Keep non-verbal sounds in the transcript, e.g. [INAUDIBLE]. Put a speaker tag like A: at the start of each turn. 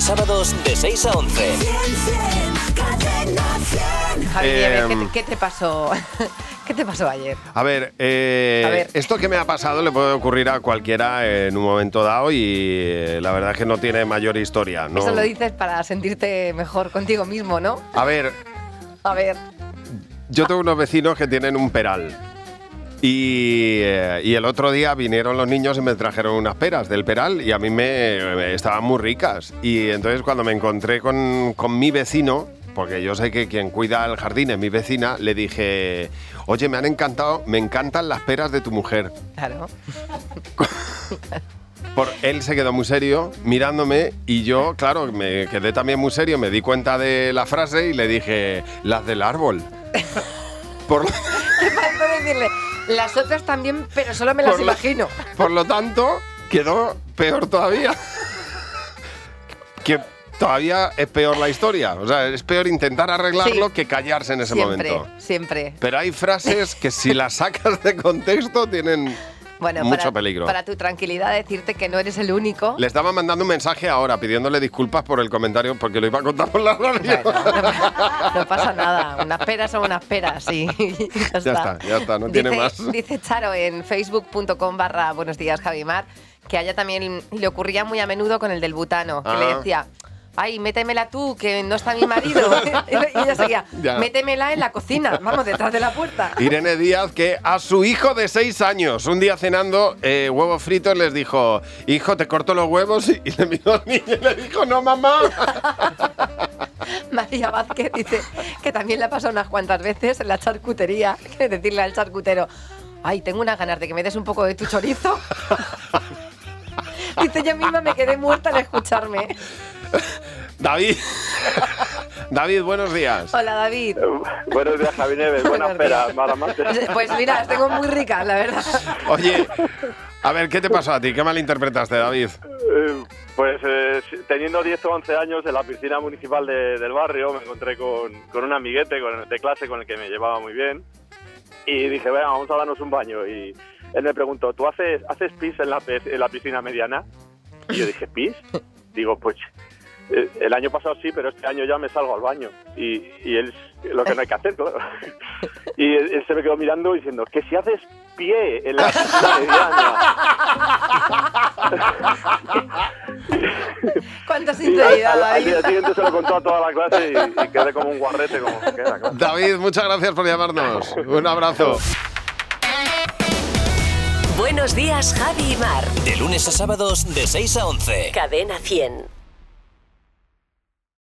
A: a sábados de 6 a 11.
B: Javi Nieves, ¿qué,
C: Em.
B: te, qué te pasó? [LAUGHS] ¿Qué te pasó ayer?
C: A ver, eh,
B: A ver.
C: esto que me ha pasado le puede ocurrir a cualquiera en un momento dado y eh, la verdad es que no tiene mayor historia. ¿no?
B: Eso lo dices para sentirte mejor contigo mismo, ¿no?
C: A ver,
B: A ver.
C: yo tengo unos vecinos que tienen un peral. Y, eh, y el otro día vinieron los niños y me trajeron unas peras del peral y a mí me, me estaban muy ricas. Y entonces cuando me encontré con, con mi vecino, porque yo sé que quien cuida el jardín es mi vecina, le dije, oye, me han encantado, me encantan las peras de tu mujer.
B: Claro. [LAUGHS]
C: Por, él se quedó muy serio mirándome y yo, claro, me quedé también muy serio, me di cuenta de la frase y le dije, las del árbol. [LAUGHS] Por,
B: faltó decirle, las otras también, pero solo me las
C: Por
B: imagino.
C: por lo tanto, quedó peor todavía. que todavía es peor la historia. O sea, es peor intentar arreglarlo
B: Sí.
C: que callarse en ese
B: siempre,
C: momento.
B: siempre.
C: Pero hay frases que si las sacas de contexto tienen
B: Bueno,
C: mucho
B: para,
C: peligro.
B: para tu tranquilidad decirte que no eres el único.
C: Le estaba mandando un mensaje ahora pidiéndole disculpas por el comentario porque lo iba a contar por la radio.
B: No, pa- no pasa nada. Unas peras son unas peras, sí. [LAUGHS] ya, está.
C: está, ya está, no tiene más.
B: Dice Charo en facebook.com barra buenos días Javimar que a ella también le ocurría muy a menudo con el del butano, que le
C: Ah.
B: decía... Ay, métemela tú, que no está mi marido. [LAUGHS] [LAUGHS] y ella seguía,
C: Ya.
B: métemela en la cocina, vamos, detrás de la puerta.
C: Irene Díaz, que a su hijo de seis años, un día cenando eh, huevos fritos, les dijo, hijo, te corto los huevos. Y, y le miró al niño y le dijo, no, mamá. [LAUGHS]
B: María Vázquez dice que también le ha pasado unas cuantas veces en la charcutería, que decirle al charcutero, ay, tengo unas ganas de que me des un poco de tu chorizo. dice, yo misma me quedé muerta al escucharme. [LAUGHS]
C: David. [LAUGHS] David, buenos días.
B: Hola, David.
D: Buenos días, Javi Nieves. Buenas peras.
B: Pues mira, las tengo muy ricas, la verdad.
C: Oye, a ver, ¿qué te pasó a ti? ¿Qué malinterpretaste, David?
D: Eh, Pues eh, teniendo 10 o 11 años en la piscina municipal de- del barrio, me encontré con, con un amiguete con- de clase con el que me llevaba muy bien. Y dije, venga, vamos a darnos un baño. Y él me preguntó, ¿tú haces, haces pis en la, en la piscina mediana? Y yo dije, ¿pis? Digo, pues eh, el año pasado sí, pero este año ya me salgo al baño. Y, y él, lo que no hay que hacer, claro. [LAUGHS] Y él, él se me quedó mirando diciendo, que si haces pie en la mediana. [LAUGHS]
B: Cuánta sinceridad,
D: al- al
B: David.
D: día siguiente se lo contó a toda la clase y, y quedé como un guarrete, como que era, claro.
C: David, muchas gracias por llamarnos. Un abrazo.
E: Buenos días, Javi y Mar.
A: De lunes a sábados de 6 a 11.
E: Cadena 100.